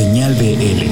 Señal BL.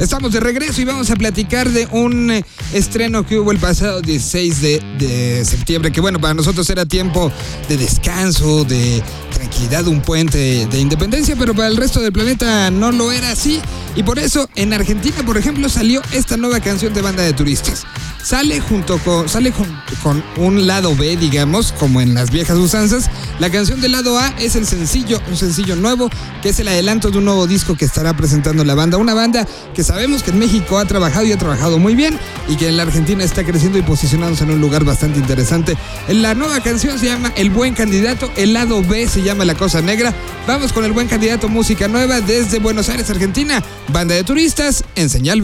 Estamos de regreso y vamos a platicar de un eh, estreno que hubo el pasado 16 de, de septiembre, que bueno, para nosotros era tiempo de descanso, de tranquilidad, un puente de independencia, pero para el resto del planeta no lo era así. Y por eso en Argentina, por ejemplo, salió esta nueva canción de banda de turistas. Sale junto con, sale con, con un lado B, digamos, como en las viejas usanzas. La canción del lado A es el sencillo, un sencillo nuevo, que es el adelanto de un nuevo disco que estará presentando la banda. Una banda que sabemos que en México ha trabajado y ha trabajado muy bien y que en la Argentina está creciendo y posicionándose en un lugar bastante interesante. La nueva canción se llama El Buen Candidato, el lado B se llama La Cosa Negra. Vamos con El Buen Candidato, música nueva desde Buenos Aires, Argentina. Banda de turistas en Señal.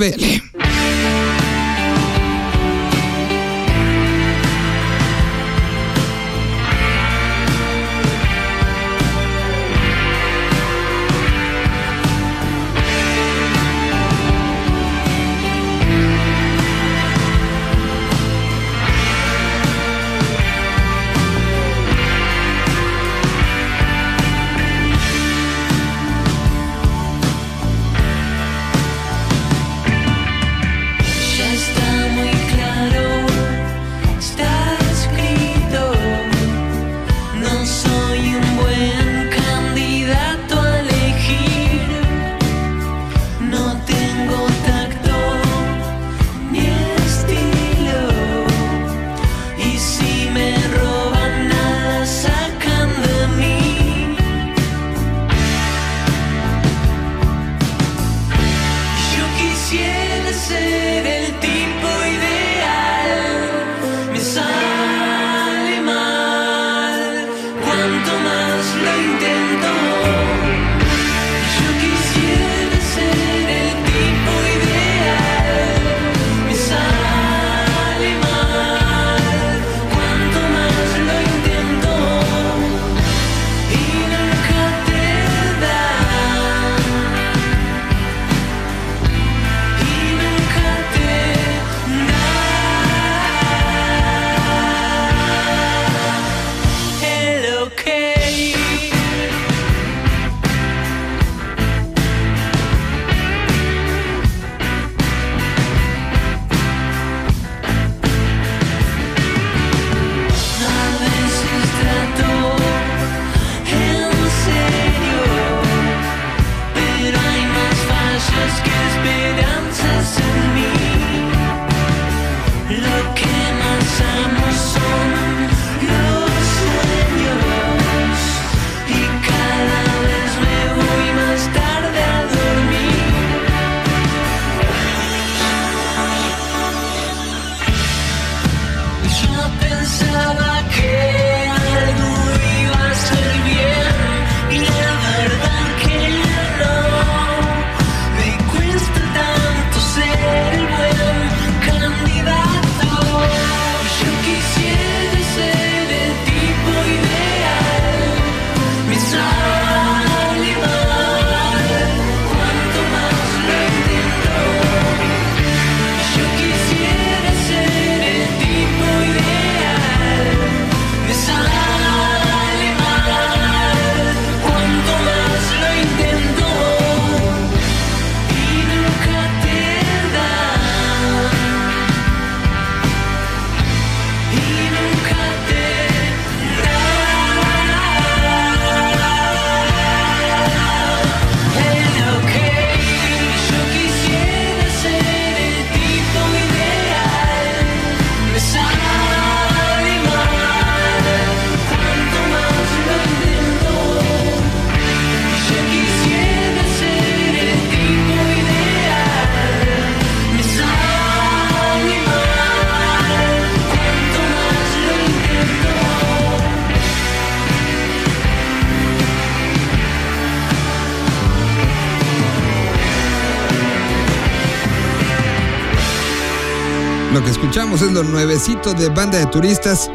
Lo que escuchamos es lo nuevecito de banda de turistas.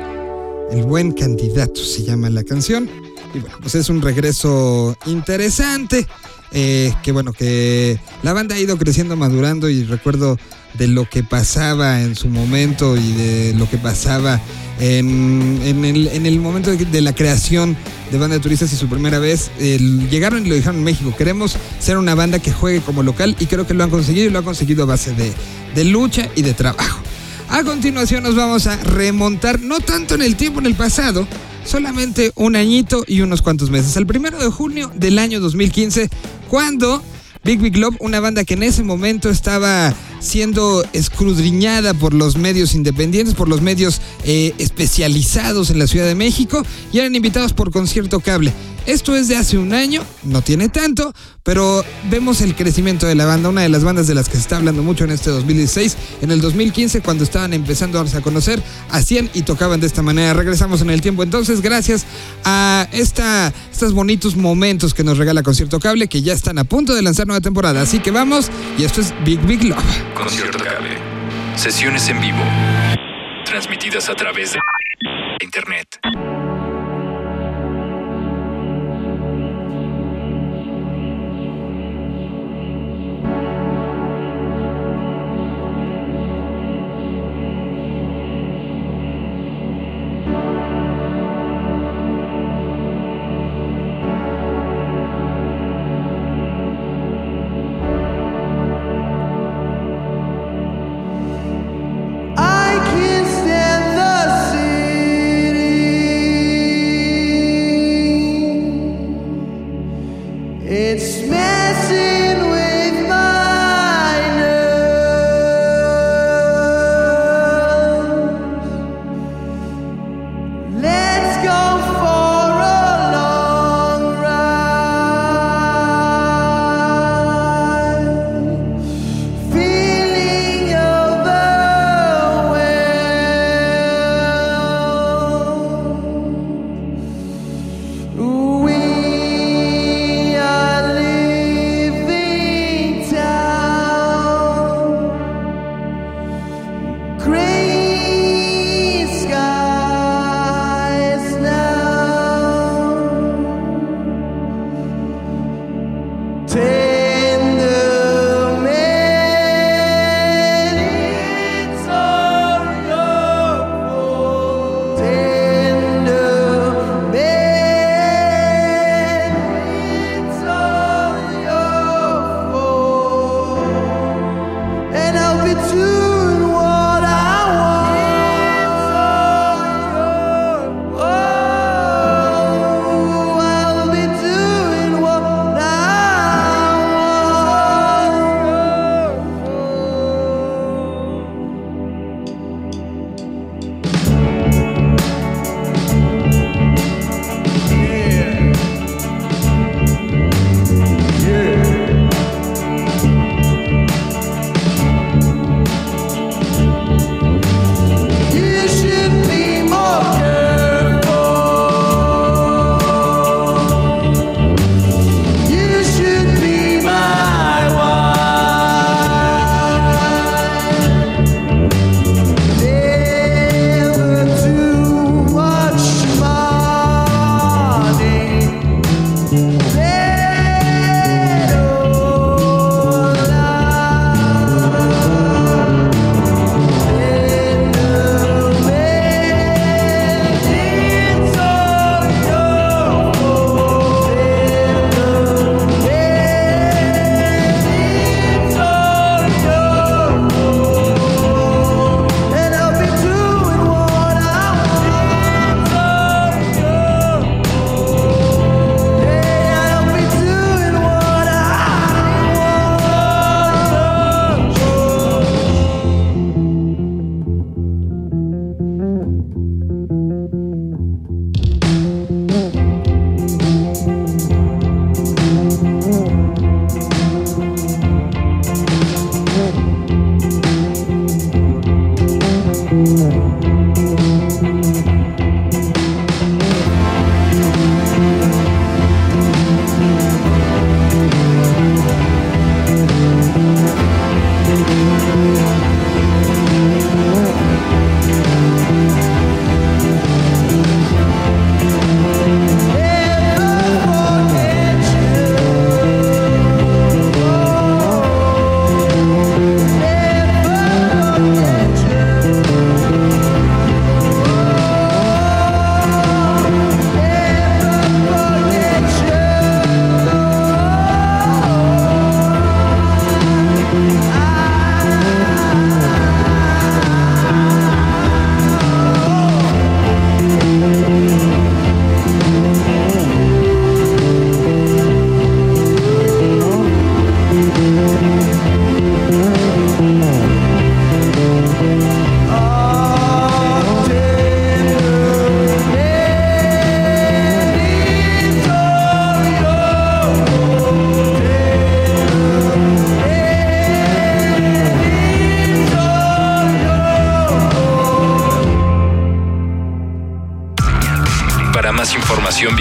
El buen candidato se llama la canción. Y bueno, pues es un regreso interesante eh, que bueno, que la banda ha ido creciendo, madurando y recuerdo de lo que pasaba en su momento y de lo que pasaba en, el, en el momento de, la creación de Banda de Turistas y su primera vez. llegaron y lo dijeron en México, queremos ser una banda que juegue como local y creo que lo han conseguido y lo han conseguido a base de lucha y de trabajo. A continuación nos vamos a remontar, no tanto en el tiempo, en el pasado, solamente un añito y unos cuantos meses. Al primero de junio del año 2015, cuando Big Big Love, una banda que en ese momento estaba siendo escudriñada por los medios independientes, por los medios eh, especializados en la Ciudad de México y eran invitados por concierto cable. Esto es de hace un año, no tiene tanto, pero vemos el crecimiento de la banda, una de las bandas de las que se está hablando mucho en este 2016. En el 2015, cuando estaban empezando a darse a conocer, hacían y tocaban de esta manera. Regresamos en el tiempo entonces, gracias a esta, estos bonitos momentos que nos regala Concierto Cable, que ya están a punto de lanzar nueva temporada. Así que vamos, y esto es Big Big Love. Concierto Cable. Sesiones en vivo. Transmitidas a través de Internet.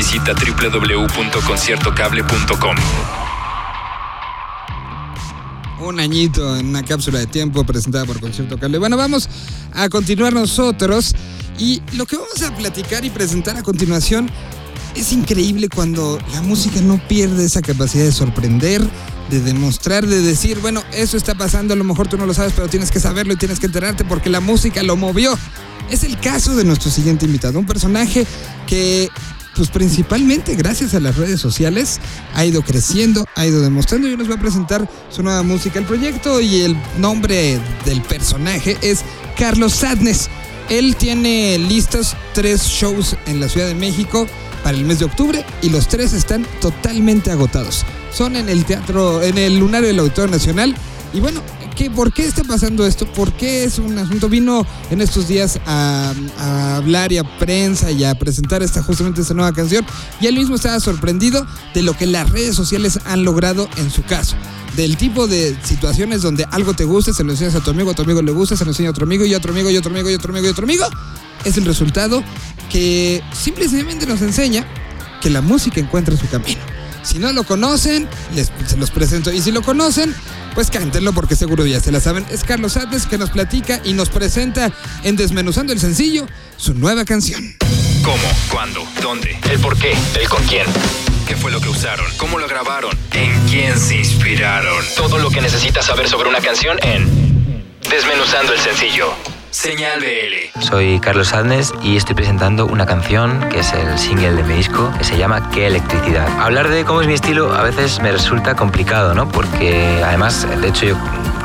Visita www.conciertocable.com. Un añito en una cápsula de tiempo presentada por Concierto Cable. Bueno, vamos a continuar nosotros. Y lo que vamos a platicar y presentar a continuación es increíble cuando la música no pierde esa capacidad de sorprender, de demostrar, de decir, bueno, eso está pasando, a lo mejor tú no lo sabes, pero tienes que saberlo y tienes que enterarte porque la música lo movió. Es el caso de nuestro siguiente invitado, un personaje que pues principalmente gracias a las redes sociales ha ido creciendo, ha ido demostrando y hoy nos va a presentar su nueva música. El proyecto y el nombre del personaje es Carlos Sadness. Él tiene listos tres shows en la Ciudad de México para el mes de octubre y los tres están totalmente agotados. Son en el teatro, en el Lunario del Auditorio Nacional. Y bueno, ¿qué, ¿por qué está pasando esto? ¿Por qué es un asunto? Vino en estos días a, hablar y a prensa y a presentar esta, justamente esta nueva canción. Y él mismo estaba sorprendido de lo que las redes sociales han logrado en su caso del tipo de situaciones donde algo te gusta, se lo enseñas a tu amigo, a tu amigo le gusta, se lo enseña a otro amigo y a otro amigo y otro amigo y otro amigo y otro amigo, es el resultado que simple y sencillamente nos enseña que la música encuentra su camino. Si no lo conocen, les, se los presento. Y si lo conocen, pues cántenlo porque seguro ya se la saben. Es Carlos Sáenz que nos platica y nos presenta en Desmenuzando el Sencillo su nueva canción. ¿Cómo? ¿Cuándo? ¿Dónde? ¿El por qué? ¿El con quién? ¿Qué fue lo que usaron? ¿Cómo lo grabaron? ¿En quién se inspiraron? Todo lo que necesitas saber sobre una canción en Desmenuzando el sencillo. Señal BL. Soy Carlos Sadness y estoy presentando una canción que es el single de mi disco que se llama Qué electricidad. Hablar de cómo es mi estilo a veces me resulta complicado, ¿no? Porque además, de hecho, yo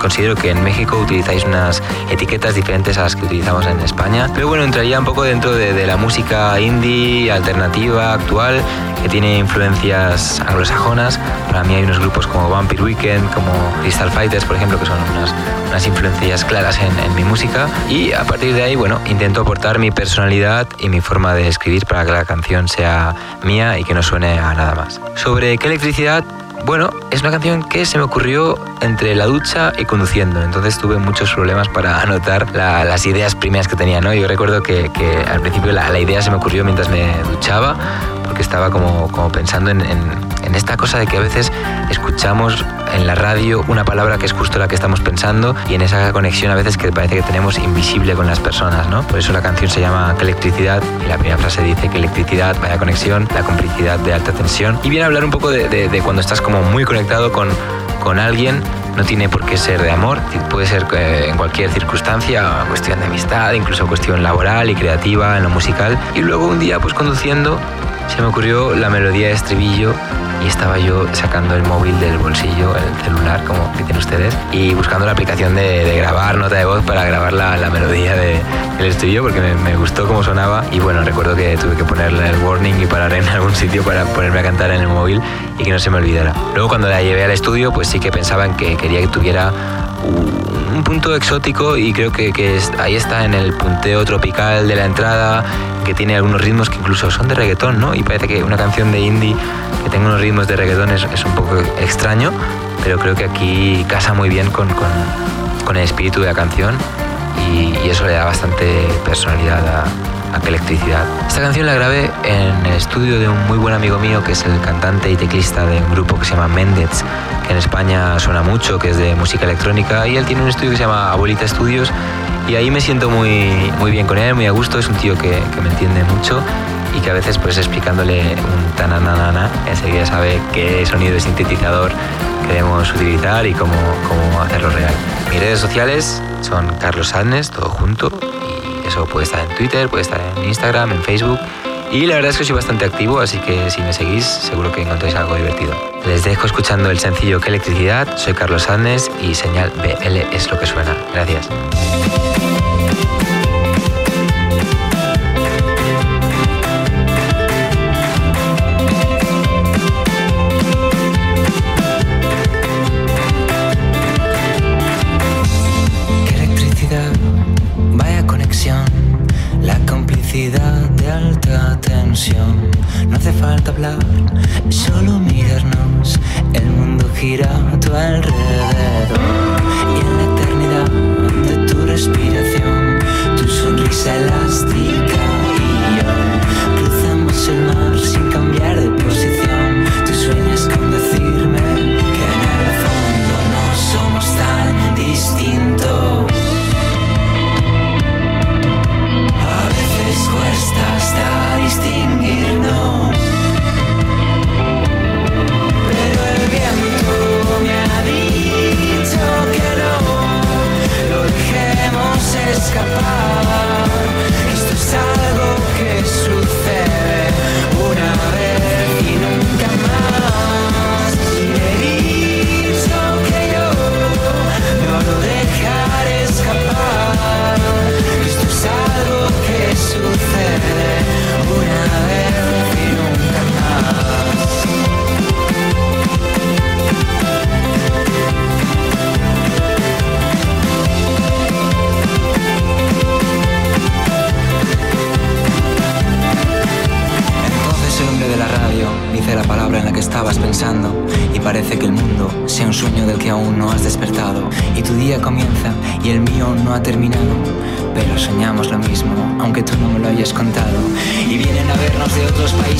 considero que en México utilizáis unas etiquetas diferentes a las que utilizamos en España. Pero bueno, entraría un poco dentro de, la música indie, alternativa, actual, que tiene influencias anglosajonas. Para mí hay unos grupos como Vampire Weekend, como Crystal Fighters, por ejemplo, que son unas, unas influencias claras en, en mi música. Y a partir de ahí, bueno, intento aportar mi personalidad y mi forma de escribir para que la canción sea mía y que no suene a nada más. Sobre qué electricidad, bueno, es una canción que se me ocurrió entre la ducha y conduciendo, entonces tuve muchos problemas para anotar la- las ideas primeras que tenía, ¿no? Yo recuerdo que, al principio la, idea se me ocurrió mientras me duchaba, porque estaba como, pensando en, en- en esta cosa de que a veces escuchamos en la radio una palabra que es justo la que estamos pensando y en esa conexión a veces que parece que tenemos invisible con las personas, ¿no? Por eso la canción se llama ¿Qué electricidad? y la primera frase dice que electricidad, vaya conexión, la complicidad de alta tensión. Y viene a hablar un poco de, de- de cuando estás como muy conectado con, con alguien, no tiene por qué ser de amor, puede ser eh, en cualquier circunstancia, cuestión de amistad, incluso cuestión laboral y creativa, en lo musical. Y luego un día, pues conduciendo, se me ocurrió la melodía de estribillo y estaba yo sacando el móvil del bolsillo, el celular como que tienen ustedes, y buscando la aplicación de, grabar nota de voz para grabar la, melodía de- del estribillo porque me, me gustó cómo sonaba y bueno, recuerdo que tuve que ponerle el warning y parar en algún sitio para ponerme a cantar en el móvil y que no se me olvidara. Luego cuando la llevé al estudio pues sí que pensaban que quería que tuviera un un punto exótico y creo que, ahí está en el punteo tropical de la entrada, que tiene algunos ritmos que incluso son de reggaetón, ¿no? Y parece que una canción de indie que tenga unos ritmos de reggaetón es, un poco extraño, pero creo que aquí casa muy bien con el espíritu de la canción y, y eso le da bastante personalidad a, a electricidad. Esta canción la grabé en el estudio de un muy buen amigo mío que es el cantante y teclista de un grupo que se llama Mendez, que en España suena mucho, que es de música electrónica y él tiene un estudio que se llama Abuelita Studios y ahí me siento muy, muy bien con él, muy a gusto, es un tío que, que me entiende mucho y que a veces pues explicándole un tananana enseguida sabe qué sonido de sintetizador queremos utilizar y cómo, cómo hacerlo real. Mis redes sociales son Carlos Sadness, todo junto, eso puede estar en Twitter, puede estar en Instagram, en Facebook. Y la verdad es que soy bastante activo, así que si me seguís seguro que encontréis algo divertido. Les dejo escuchando el sencillo Que electricidad, soy Carlos Sadness y señal BL es lo que suena. Gracias.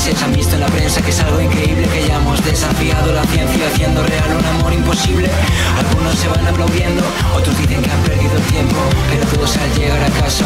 Países, han visto en la prensa que es algo increíble que hayamos desafiado la ciencia haciendo real un amor imposible. Algunos se van aplaudiendo, otros dicen que han perdido el tiempo, pero todos al llegar a casa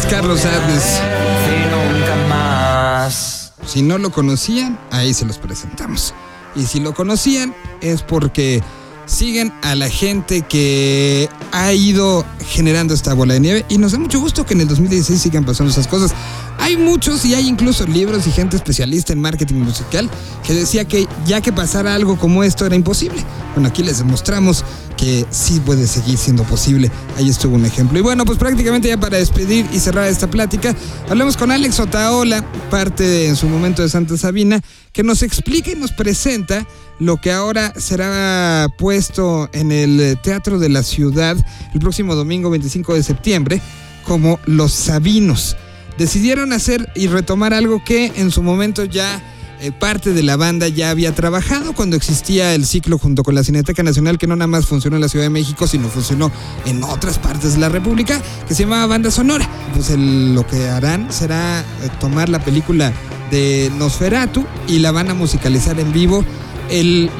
Es Carlos más. Si no lo conocían, ahí se los presentamos. Y si lo conocían, es porque siguen a la gente que ha ido generando esta bola de nieve. Y nos da mucho gusto que en el 2016 sigan pasando esas cosas. Hay muchos y hay incluso libros y gente especialista en marketing musical que decía que ya que pasara algo como esto era imposible. Bueno, aquí les demostramos que sí puede seguir siendo posible. Ahí estuvo un ejemplo. Y bueno, pues prácticamente ya para despedir y cerrar esta plática, hablamos con Alex Otaola, parte de, en su momento de Santa Sabina, que nos explica y nos presenta lo que ahora será puesto en el Teatro de la Ciudad el próximo domingo 25 de septiembre como Los Sabinos. Decidieron hacer y retomar algo que en su momento ya eh, parte de la banda ya había trabajado cuando existía el ciclo junto con la Cineteca Nacional, que no nada más funcionó en la Ciudad de México, sino funcionó en otras partes de la República, que se llamaba Banda Sonora. Pues lo que harán será eh, tomar la película de Nosferatu y la van a musicalizar en vivo.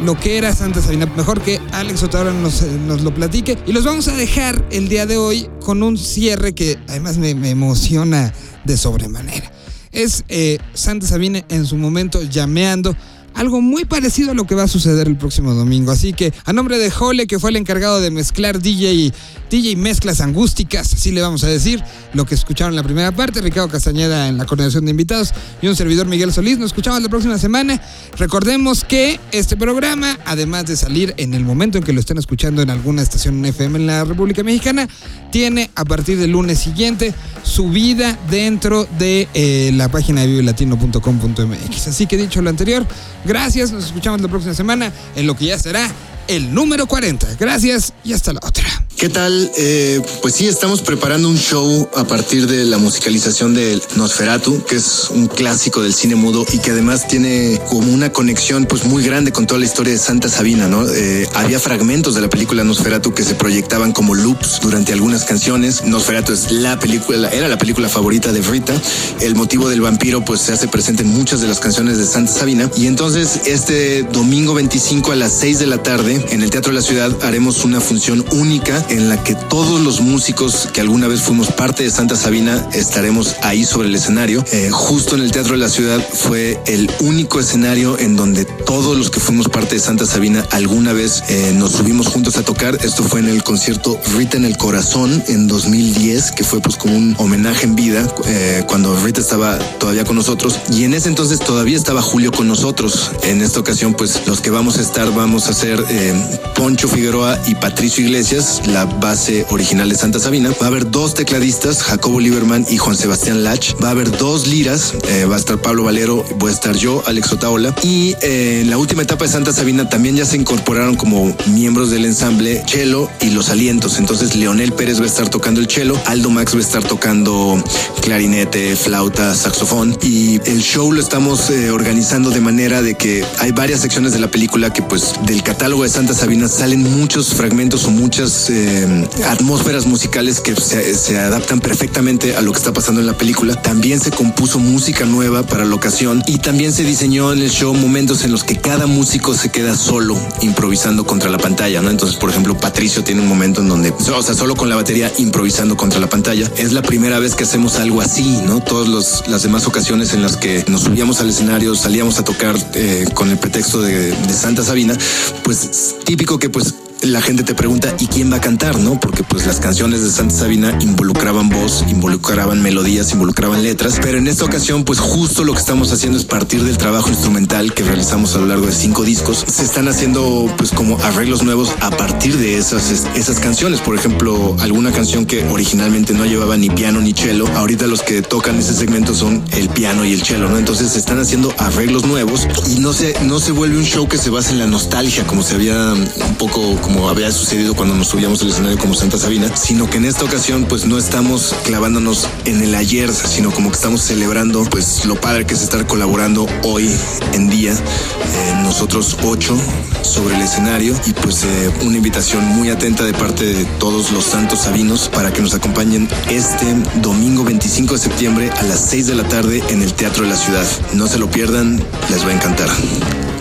Lo que era Santa Sabina, mejor que Alex nos, eh, nos lo platique. Y los vamos a dejar el día de hoy con un cierre que además me emociona de sobremanera es eh, Santa Sabina en su momento llameando. Algo muy parecido a lo que va a suceder el próximo domingo. Así que, a nombre de Jole, que fue el encargado de mezclar DJ, DJ mezclas angústicas, así le vamos a decir, lo que escucharon en la primera parte, Ricardo Castañeda en la coordinación de invitados y un servidor Miguel Solís. Nos escuchamos la próxima semana. Recordemos que este programa, además de salir en el momento en que lo estén escuchando en alguna estación FM en la República Mexicana, tiene a partir del lunes siguiente subida dentro de eh, la página de vivelatino.com.mx. Así que dicho lo anterior, gracias, nos escuchamos la próxima semana en lo que ya será el número 40. Gracias y hasta la otra. ¿Qué tal? Eh, pues sí, estamos preparando un show a partir de la musicalización de Nosferatu, que es un clásico del cine mudo y que además tiene como una conexión pues muy grande con toda la historia de Santa Sabina, ¿no? Eh, había fragmentos de la película Nosferatu que se proyectaban como loops durante algunas canciones. Nosferatu es la película, era la película favorita de Rita. El motivo del vampiro pues se hace presente en muchas de las canciones de Santa Sabina. Y entonces este domingo 25 a las 6 de la tarde en el Teatro de la Ciudad haremos una función única en la que todos los músicos que alguna vez fuimos parte de Santa Sabina estaremos ahí sobre el escenario. Eh, justo en el Teatro de la Ciudad fue el único escenario en donde todos los que fuimos parte de Santa Sabina alguna vez eh, nos subimos juntos a tocar. Esto fue en el concierto Rita en el Corazón en 2010, que fue pues como un homenaje en vida eh, cuando Rita estaba todavía con nosotros. Y en ese entonces todavía estaba Julio con nosotros. En esta ocasión pues los que vamos a estar vamos a ser eh, Poncho Figueroa y Patricio Iglesias. La base original de Santa Sabina. Va a haber dos tecladistas, Jacobo Lieberman y Juan Sebastián Lach. Va a haber dos liras, eh, va a estar Pablo Valero, voy a estar yo, Alex Otaola. Y eh, en la última etapa de Santa Sabina también ya se incorporaron como miembros del ensamble Chelo y los alientos. Entonces Leonel Pérez va a estar tocando el chelo, Aldo Max va a estar tocando clarinete, flauta, saxofón. Y el show lo estamos organizando de manera de que hay varias secciones de la película que pues del catálogo Santa Sabina salen muchos fragmentos o muchas eh, atmósferas musicales que se, adaptan perfectamente a lo que está pasando en la película. También se compuso música nueva para la ocasión y también se diseñó en el show momentos en los que cada músico se queda solo improvisando contra la pantalla, ¿no? Entonces, por ejemplo, Patricio tiene un momento en donde, o sea, solo con la batería improvisando contra la pantalla. Es la primera vez que hacemos algo así, ¿no? Todas las demás ocasiones en las que nos subíamos al escenario, salíamos a tocar eh, con el pretexto de Santa Sabina, pues típico que pues la gente te pregunta ¿y quién va a cantar? ¿No? Porque pues las canciones de Santa Sabina involucraban voz, involucraban melodías, involucraban letras, pero en esta ocasión pues justo lo que estamos haciendo es partir del trabajo instrumental que realizamos a lo largo de cinco discos, se están haciendo pues como arreglos nuevos a partir de esas, esas canciones, por ejemplo alguna canción que originalmente no llevaba ni piano ni cello, ahorita los que tocan ese segmento son el piano y el cello, ¿no? Entonces se están haciendo arreglos nuevos y no se, no se vuelve un show que se basa en la nostalgia como se había un poco como había sucedido cuando nos subíamos al escenario como Santa Sabina, sino que en esta ocasión pues no estamos clavándonos en el ayer, sino como que estamos celebrando pues lo padre que es estar colaborando hoy en día, eh, nosotros ocho sobre el escenario y pues eh, una invitación muy atenta de parte de todos los santos sabinos para que nos acompañen este domingo 25 de septiembre a las 6 de la tarde en el Teatro de la Ciudad. No se lo pierdan, les va a encantar.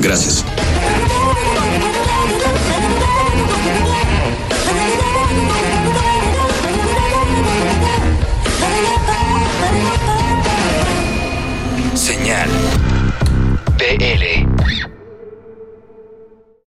Gracias.